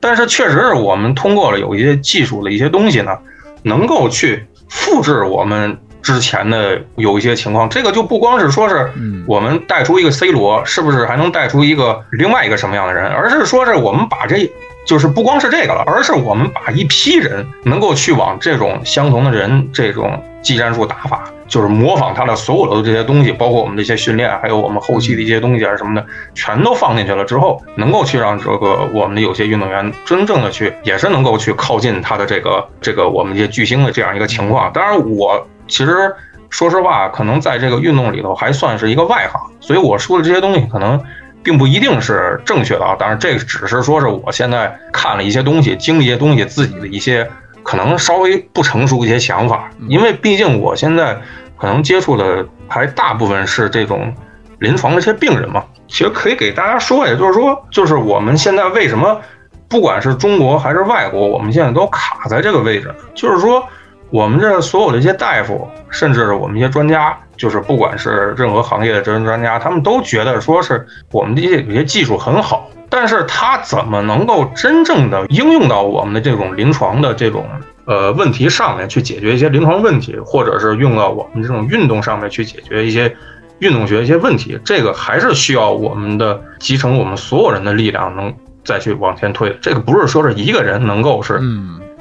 但是确实是我们通过了有一些技术的一些东西呢，能够去复制我们。之前的有一些情况，这个就不光是说是我们带出一个 C 罗，是不是还能带出一个另外一个什么样的人？而是说是我们把这就是不光是这个了，而是我们把一批人能够去往这种相同的人这种技战术打法，就是模仿他的所有的这些东西，包括我们这些训练，还有我们后期的一些东西啊什么的，全都放进去了之后，能够去让这个我们的有些运动员真正的去，也是能够去靠近他的这个这个我们这些巨星的这样一个情况。当然我。其实，说实话，可能在这个运动里头还算是一个外行，所以我说的这些东西可能并不一定是正确的啊。当然，这只是说是我现在看了一些东西，经历一些东西，自己的一些可能稍微不成熟一些想法。因为毕竟我现在可能接触的还大部分是这种临床的一些病人嘛。其实可以给大家说，也就是说，就是我们现在为什么不管是中国还是外国，我们现在都卡在这个位置，就是说，我们这所有的一些大夫，甚至我们一些专家，就是不管是任何行业的这些专家，他们都觉得说是我们这些有些技术很好，但是他怎么能够真正的应用到我们的这种临床的这种呃问题上面去解决一些临床问题，或者是用到我们这种运动上面去解决一些。运动学一些问题，这个还是需要我们的集成我们所有人的力量，能再去往前推。这个不是说是一个人能够是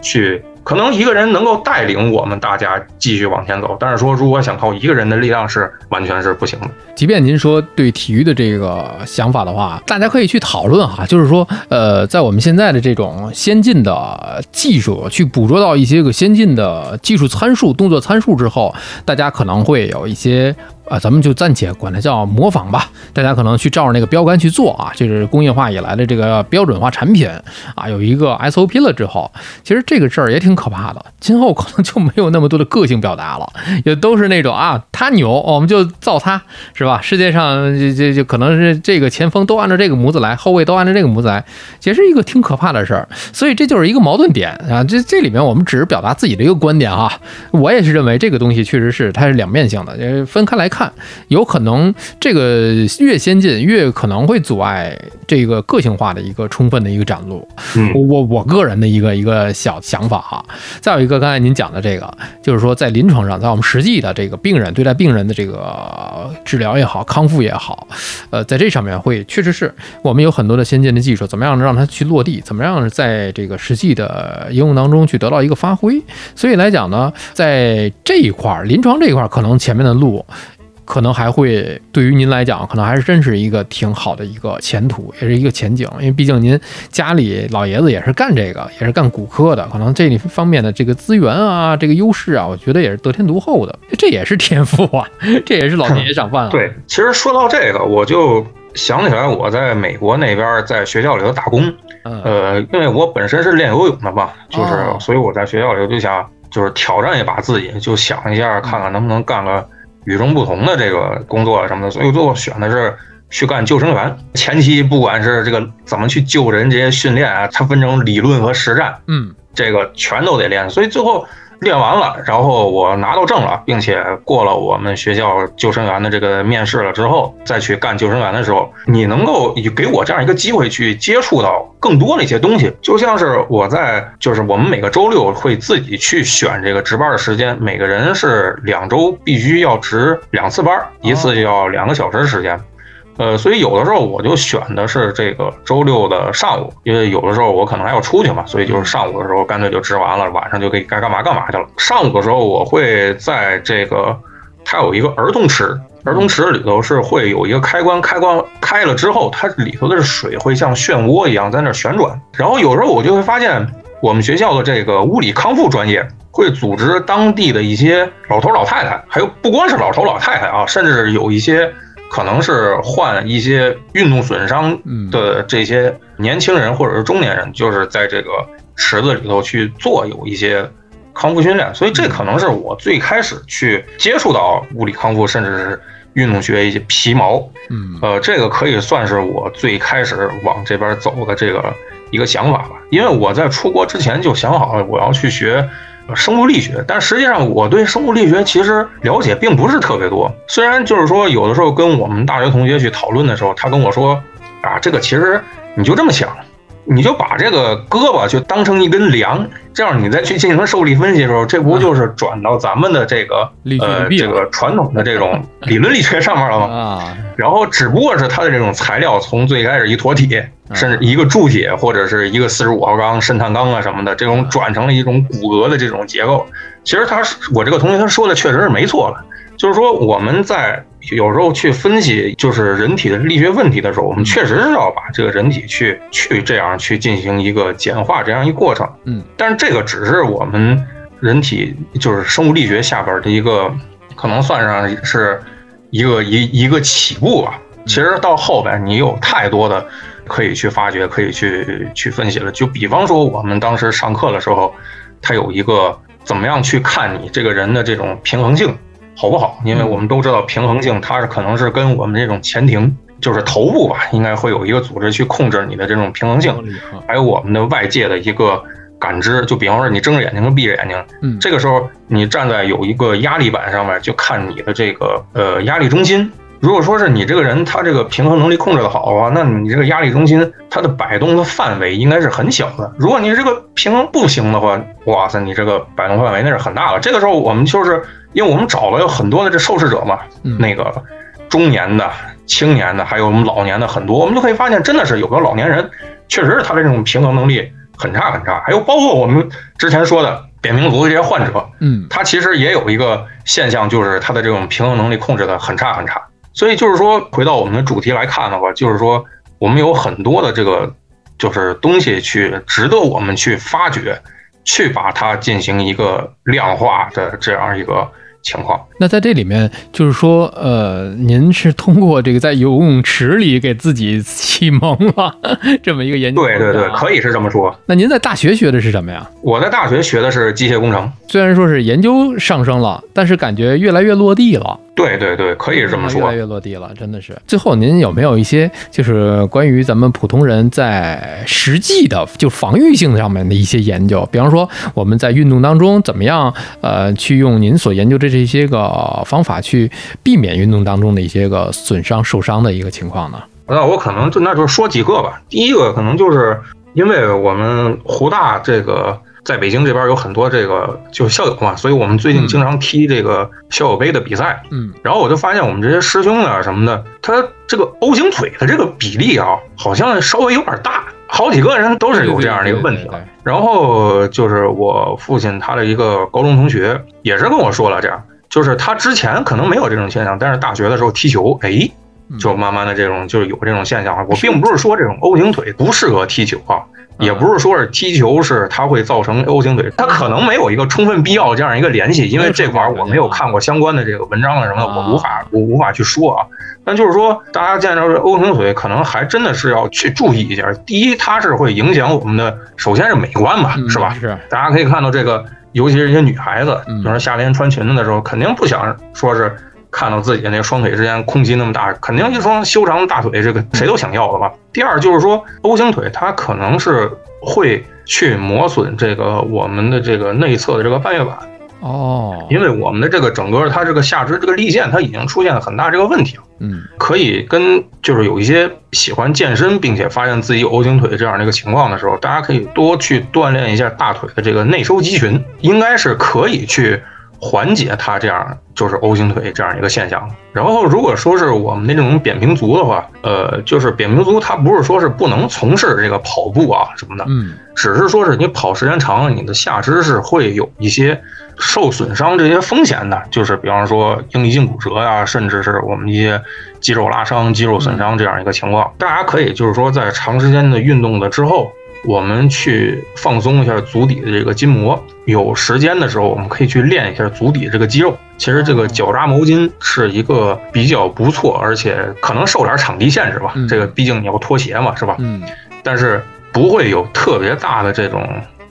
去。可能一个人能够带领我们大家继续往前走，但是说如果想靠一个人的力量是完全是不行的。即便您说对体育的这个想法的话，大家可以去讨论哈，就是说，呃，在我们现在的这种先进的技术去捕捉到一些个先进的技术参数、动作参数之后，大家可能会有一些。啊，咱们就暂且管它叫模仿吧。大家可能去照着那个标杆去做啊，就是工业化以来的这个标准化产品啊，有一个 SOP 了之后，其实这个事儿也挺可怕的。今后可能就没有那么多的个性表达了，也都是那种啊，他牛，我们就造他，是吧？世界上这这就可能是这个前锋都按照这个模子来，后卫都按照这个模子来，也是一个挺可怕的事儿。所以这就是一个矛盾点啊。这这里面我们只是表达自己的一个观点哈。我也是认为这个东西确实是它是两面性的，呃，分开来。看，有可能这个越先进，越可能会阻碍这个个性化的一个充分的一个展露。我我个人的一个一个小想法哈。再有一个，刚才您讲的这个，就是说在临床上，在我们实际的这个病人对待病人的这个治疗也好，康复也好，呃，在这上面会确实是我们有很多的先进的技术，怎么样让它去落地，怎么样在这个实际的应用当中去得到一个发挥。所以来讲呢，在这一块儿临床这一块儿，可能前面的路。可能还会对于您来讲，可能还是真是一个挺好的一个前途，也是一个前景。因为毕竟您家里老爷子也是干这个，也是干骨科的，可能这方面的这个资源啊，这个优势啊，我觉得也是得天独厚的。这也是天赋啊，这也是老天爷赏饭啊。对，其实说到这个，我就想起来我在美国那边在学校里头打工。呃，因为我本身是练游泳的嘛，就是所以我在学校里就想就是挑战一把自己，就想一下看看能不能干个。与众不同的这个工作什么的，所以最后选的是去干救生员。前期不管是这个怎么去救人，这些训练啊，它分成理论和实战，嗯，这个全都得练。所以最后。练完了，然后我拿到证了，并且过了我们学校救生员的这个面试了之后，再去干救生员的时候，你能够给我这样一个机会去接触到更多的一些东西，就像是我在就是我们每个周六会自己去选这个值班的时间，每个人是两周必须要值两次班，一次就要两个小时时间。呃，所以有的时候我就选的是这个周六的上午，因为有的时候我可能还要出去嘛，所以就是上午的时候干脆就值完了，晚上就可以该干嘛干嘛去了。上午的时候我会在这个，它有一个儿童池，儿童池里头是会有一个开关，开关开了之后，它里头的水会像漩涡一样在那旋转。然后有时候我就会发现，我们学校的这个物理康复专业会组织当地的一些老头老太太，还有不光是老头老太太啊，甚至有一些。可能是患一些运动损伤的这些年轻人或者是中年人，就是在这个池子里头去做有一些康复训练，所以这可能是我最开始去接触到物理康复，甚至是运动学一些皮毛。嗯，呃，这个可以算是我最开始往这边走的这个一个想法吧，因为我在出国之前就想好了我要去学。生物力学，但实际上我对生物力学其实了解并不是特别多。虽然就是说，有的时候跟我们大学同学去讨论的时候，他跟我说，啊，这个其实你就这么想。你就把这个胳膊就当成一根梁，这样你再去进行受力分析的时候，这不就是转到咱们的这个呃这个传统的这种 理论力学上面了吗？啊，然后只不过是它的这种材料从最开始一坨铁，甚至一个铸铁或者是一个四十五号钢、渗碳钢啊什么的，这种转成了一种骨骼的这种结构。其实他我这个同学他说的确实是没错了。就是说，我们在有时候去分析就是人体的力学问题的时候，我们确实是要把这个人体去去这样去进行一个简化这样一过程。嗯，但是这个只是我们人体就是生物力学下边的一个，可能算上是一个一一个起步吧。其实到后边你有太多的可以去发掘、可以去去分析了。就比方说我们当时上课的时候，他有一个怎么样去看你这个人的这种平衡性。好不好？因为我们都知道平衡性，它是可能是跟我们这种前庭就是头部吧，应该会有一个组织去控制你的这种平衡性，还有我们的外界的一个感知。就比方说你睁着眼睛和闭着眼睛，嗯，这个时候你站在有一个压力板上面，就看你的这个呃压力中心。如果说是你这个人他这个平衡能力控制的好的话，那你这个压力中心它的摆动的范围应该是很小的。如果你这个平衡不行的话，哇塞，你这个摆动范围那是很大的。这个时候我们就是因为我们找了有很多的这受试者嘛，那个中年的、青年的，还有我们老年的很多，我们就可以发现，真的是有个老年人，确实是他的这种平衡能力很差很差。还有包括我们之前说的扁平足的这些患者，嗯，他其实也有一个现象，就是他的这种平衡能力控制的很差很差。所以就是说，回到我们的主题来看的话，就是说，我们有很多的这个就是东西去值得我们去发掘，去把它进行一个量化的这样一个。情况，那在这里面就是说，呃，您是通过这个在游泳池里给自己启蒙了 这么一个研究？对对对，可以是这么说。那您在大学学的是什么呀？我在大学学的是机械工程。虽然说是研究上升了，但是感觉越来越落地了。对对对，可以这么说。越来越落地了，真的是。最后，您有没有一些就是关于咱们普通人在实际的就防御性上面的一些研究？比方说，我们在运动当中怎么样呃去用您所研究的这些个方法去避免运动当中的一些个损伤受伤的一个情况呢？那我可能就那就说几个吧。第一个可能就是因为我们湖大这个。在北京这边有很多这个就校友嘛，所以我们最近经常踢这个校友杯的比赛。嗯，然后我就发现我们这些师兄啊什么的，他这个 O 型腿的这个比例啊，好像稍微有点大，好几个人都是有这样的一个问题。然后就是我父亲他的一个高中同学也是跟我说了这样，就是他之前可能没有这种现象，但是大学的时候踢球，哎，就慢慢的这种就是有这种现象了。我并不是说这种 O 型腿不适合踢球啊。也不是说是踢球是它会造成 O 型腿，它可能没有一个充分必要这样一个联系，因为这块我没有看过相关的这个文章啊什么的，我无法我无法去说啊。但就是说，大家见到这 O 型腿，可能还真的是要去注意一下。第一，它是会影响我们的，首先是美观嘛，是吧？是。大家可以看到这个，尤其是一些女孩子，比如说夏天穿裙子的时候，肯定不想说是。看到自己的那双腿之间空隙那么大，肯定一双修长的大腿，这个谁都想要的吧？第二就是说，O 型腿它可能是会去磨损这个我们的这个内侧的这个半月板哦，因为我们的这个整个它这个下肢这个力线它已经出现了很大这个问题了。嗯，可以跟就是有一些喜欢健身并且发现自己有 O 型腿这样的一个情况的时候，大家可以多去锻炼一下大腿的这个内收肌群，应该是可以去。缓解它这样就是 O 型腿这样一个现象。然后如果说是我们的这种扁平足的话，呃，就是扁平足它不是说是不能从事这个跑步啊什么的，嗯，只是说是你跑时间长了，你的下肢是会有一些受损伤这些风险的，就是比方说应力性骨折呀，甚至是我们一些肌肉拉伤、肌肉损伤这样一个情况。大家可以就是说在长时间的运动的之后。我们去放松一下足底的这个筋膜，有时间的时候，我们可以去练一下足底这个肌肉。其实这个脚扎毛巾是一个比较不错，而且可能受点场地限制吧。这个毕竟你要脱鞋嘛，是吧？嗯。但是不会有特别大的这种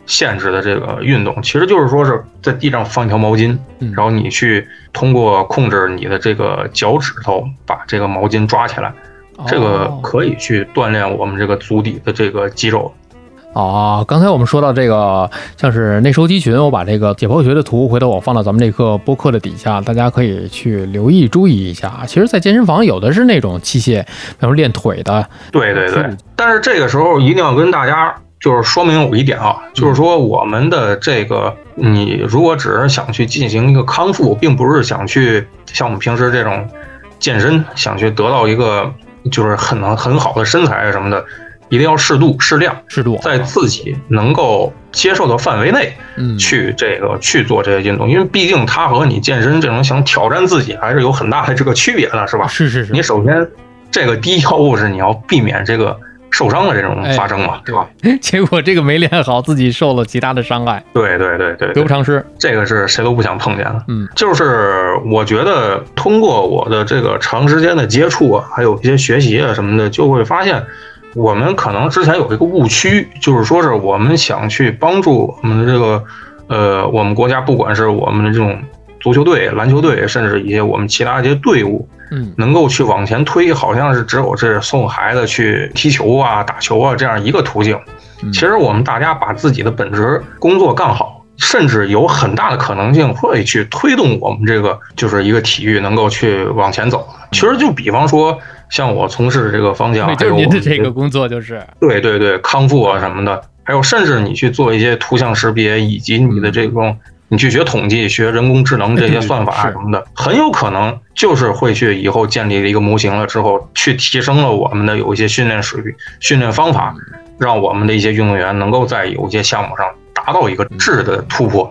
限制的这个运动，其实就是说是在地上放一条毛巾，然后你去通过控制你的这个脚趾头，把这个毛巾抓起来，这个可以去锻炼我们这个足底的这个肌肉。啊，刚才我们说到这个，像是内收肌群，我把这个解剖学的图，回头我放到咱们这课播客的底下，大家可以去留意注意一下。其实，在健身房有的是那种器械，比如练腿的。对对对。但是这个时候一定要跟大家就是说明有一点啊，就是说我们的这个，你如果只是想去进行一个康复，并不是想去像我们平时这种健身，想去得到一个就是很很好的身材什么的。一定要适度、适量、适度，在自己能够接受的范围内，嗯，去这个去做这些运动，因为毕竟它和你健身这种想挑战自己还是有很大的这个区别的，是吧？是是是。你首先，这个第一要务是你要避免这个受伤的这种发生嘛，对吧？结果这个没练好，自己受了极大的伤害。对对对对，得不偿失。这个是谁都不想碰见的。嗯，就是我觉得通过我的这个长时间的接触啊，还有一些学习啊什么的，就会发现。我们可能之前有一个误区，就是说是我们想去帮助我们的这个，呃，我们国家不管是我们的这种足球队、篮球队，甚至一些我们其他一些队伍，嗯，能够去往前推，好像是只有这送孩子去踢球啊、打球啊这样一个途径。其实我们大家把自己的本职工作干好，甚至有很大的可能性会去推动我们这个就是一个体育能够去往前走。其实就比方说，像我从事这个方向，就是您的这个工作就是对对对康复啊什么的，还有甚至你去做一些图像识别，以及你的这种你去学统计、学人工智能这些算法什么的，很有可能就是会去以后建立了一个模型了之后，去提升了我们的有一些训练水平、训练方法。让我们的一些运动员能够在有些项目上达到一个质的突破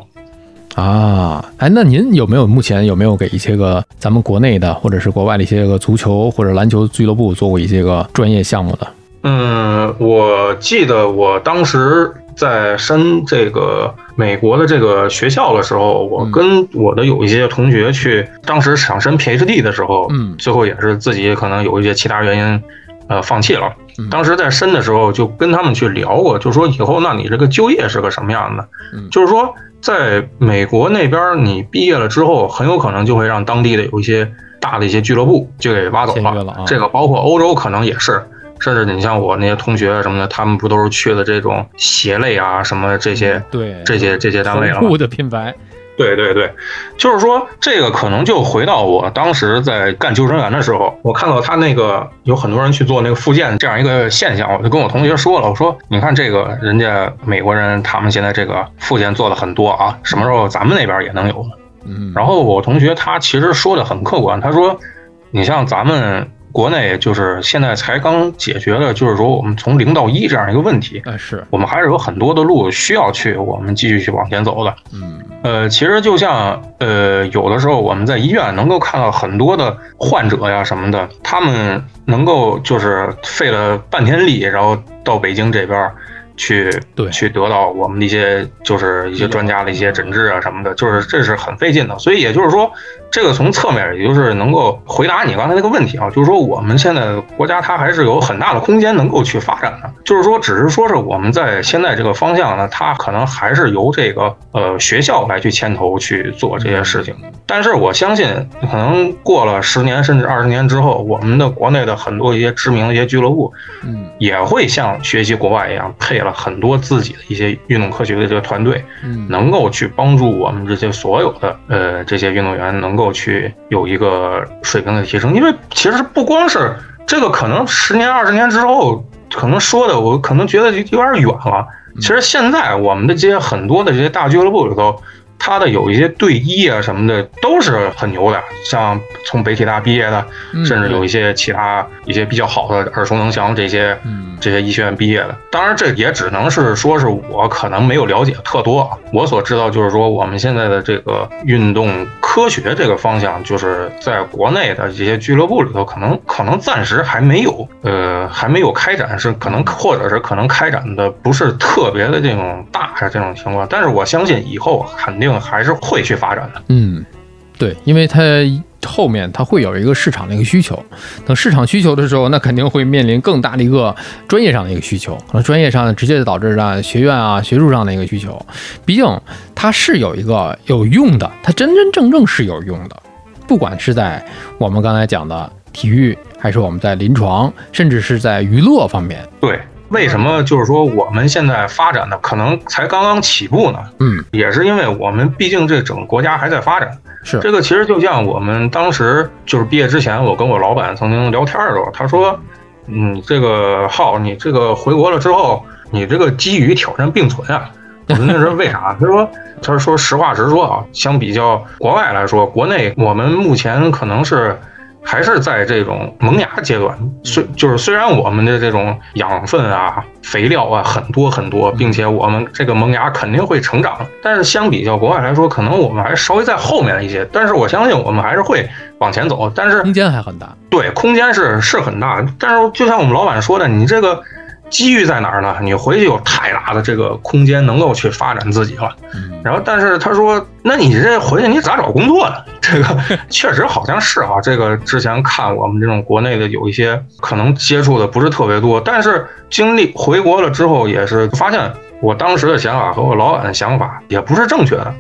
啊！哎，那您有没有目前有没有给一些个咱们国内的或者是国外的一些个足球或者篮球俱乐部做过一些个专业项目的？嗯，我记得我当时在申这个美国的这个学校的时候，我跟我的有一些同学去，当时想申 PhD 的时候，嗯，最后也是自己可能有一些其他原因。呃，放弃了。当时在申的时候就跟他们去聊过，就说以后那你这个就业是个什么样的？就是说，在美国那边，你毕业了之后，很有可能就会让当地的有一些大的一些俱乐部就给挖走了。这个包括欧洲可能也是，甚至你像我那些同学什么的，他们不都是去的这种鞋类啊什么这些对这些这些单位了吗？的品牌。对对对，就是说这个可能就回到我当时在干救生员的时候，我看到他那个有很多人去做那个复健这样一个现象，我就跟我同学说了，我说你看这个人家美国人他们现在这个复健做的很多啊，什么时候咱们那边也能有？嗯，然后我同学他其实说的很客观，他说你像咱们。国内就是现在才刚解决了，就是说我们从零到一这样一个问题，呃，是我们还是有很多的路需要去，我们继续去往前走的。嗯，呃，其实就像呃，有的时候我们在医院能够看到很多的患者呀什么的，他们能够就是费了半天力，然后到北京这边。去对去得到我们的一些就是一些专家的一些诊治啊什么的，就是这是很费劲的。所以也就是说，这个从侧面也就是能够回答你刚才那个问题啊，就是说我们现在国家它还是有很大的空间能够去发展的。就是说，只是说是我们在现在这个方向呢，它可能还是由这个呃学校来去牵头去做这些事情。但是我相信，可能过了十年甚至二十年之后，我们的国内的很多一些知名的一些俱乐部，嗯，也会像学习国外一样配了。很多自己的一些运动科学的这个团队，嗯，能够去帮助我们这些所有的呃这些运动员能够够去有一个水平的提升。因为其实不光是这个，可能十年二十年之后，可能说的我可能觉得有点远了。其实现在我们的这些很多的这些大俱乐部里头。他的有一些队医啊什么的都是很牛的，像从北体大毕业的，甚至有一些其他一些比较好的耳熟能详这些这些医学院毕业的。当然，这也只能是说是我可能没有了解特多啊。我所知道就是说，我们现在的这个运动科学这个方向，就是在国内的这些俱乐部里头，可能可能暂时还没有，呃，还没有开展，是可能或者是可能开展的不是特别的这种大的这种情况。但是我相信以后肯定。还是会去发展的。嗯，对，因为它后面它会有一个市场的一个需求，等市场需求的时候，那肯定会面临更大的一个专业上的一个需求，可能专业上直接导致了学院啊、学术上的一个需求。毕竟它是有一个有用的，它真真正正是有用的，不管是在我们刚才讲的体育，还是我们在临床，甚至是在娱乐方面。对。为什么就是说我们现在发展的可能才刚刚起步呢？嗯，也是因为我们毕竟这整个国家还在发展。是这个其实就像我们当时就是毕业之前，我跟我老板曾经聊天的时候，他说：“嗯，这个浩，你这个回国了之后，你这个机遇挑战并存啊。”我说：“那是为啥？” 他说：“他说实话实说啊，相比较国外来说，国内我们目前可能是。”还是在这种萌芽阶段，虽就是虽然我们的这种养分啊、肥料啊很多很多，并且我们这个萌芽肯定会成长，但是相比较国外来说，可能我们还稍微在后面一些。但是我相信我们还是会往前走，但是空间还很大。对，空间是是很大，但是就像我们老板说的，你这个。机遇在哪儿呢？你回去有太大的这个空间，能够去发展自己了。然后，但是他说：“那你这回去你咋找工作呢？” 这个确实好像是啊。这个之前看我们这种国内的有一些可能接触的不是特别多，但是经历回国了之后，也是发现我当时的想法和我老板的想法也不是正确的。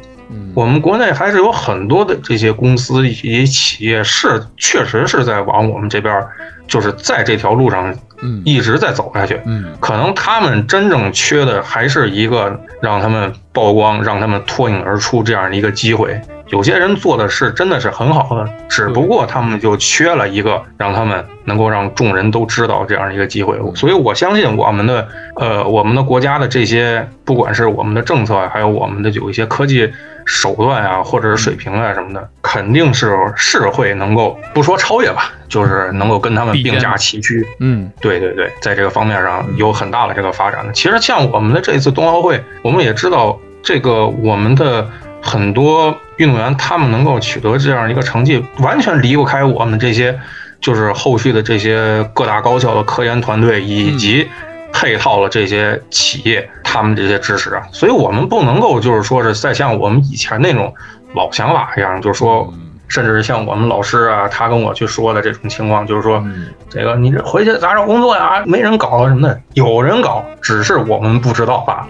我们国内还是有很多的这些公司以及企业是确实是在往我们这边，就是在这条路上，嗯，一直在走下去。嗯，可能他们真正缺的还是一个让他们曝光、让他们脱颖而出这样的一个机会。有些人做的是真的是很好的，只不过他们就缺了一个让他们能够让众人都知道这样的一个机会。所以我相信我们的呃我们的国家的这些，不管是我们的政策，还有我们的有一些科技手段啊，或者是水平啊什么的，肯定是是会能够不说超越吧，就是能够跟他们并驾齐驱。嗯，对对对，在这个方面上有很大的这个发展的。其实像我们的这次冬奥会，我们也知道这个我们的。很多运动员他们能够取得这样一个成绩，完全离不开我们这些，就是后续的这些各大高校的科研团队以及配套了这些企业，他们这些支持啊。所以我们不能够就是说是再像我们以前那种老想法一样，就是说，甚至是像我们老师啊，他跟我去说的这种情况，就是说，这个你这回去咋找工作呀？没人搞什么的，有人搞，只是我们不知道罢了。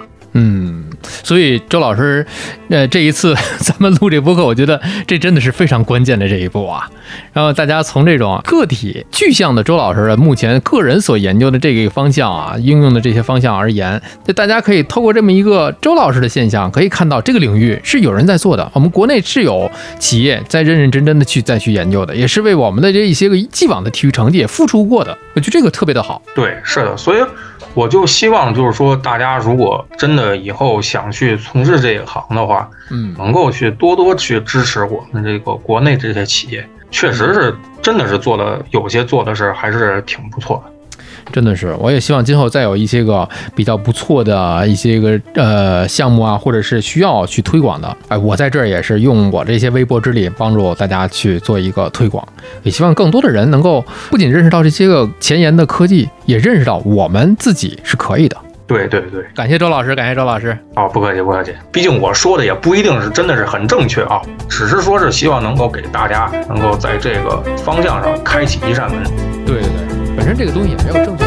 所以周老师，呃，这一次 咱们录这播客，我觉得这真的是非常关键的这一步啊。然后大家从这种个体具象的周老师的目前个人所研究的这个方向啊，应用的这些方向而言，就大家可以透过这么一个周老师的现象，可以看到这个领域是有人在做的。我们国内是有企业在认认真真的去再去研究的，也是为我们的这一些个既往的体育成绩也付出过的。我觉得这个特别的好。对，是的，所以。我就希望，就是说，大家如果真的以后想去从事这一行的话，嗯，能够去多多去支持我们这个国内这些企业，确实是，真的是做的有些做的是还是挺不错的。真的是，我也希望今后再有一些个比较不错的一些个呃项目啊，或者是需要去推广的，哎，我在这儿也是用我这些微薄之力帮助大家去做一个推广，也希望更多的人能够不仅认识到这些个前沿的科技，也认识到我们自己是可以的。对对对，感谢周老师，感谢周老师。哦，不客气不客气，毕竟我说的也不一定是真的是很正确啊，只是说是希望能够给大家能够在这个方向上开启一扇门。对对对。反正这个东西也没有正确。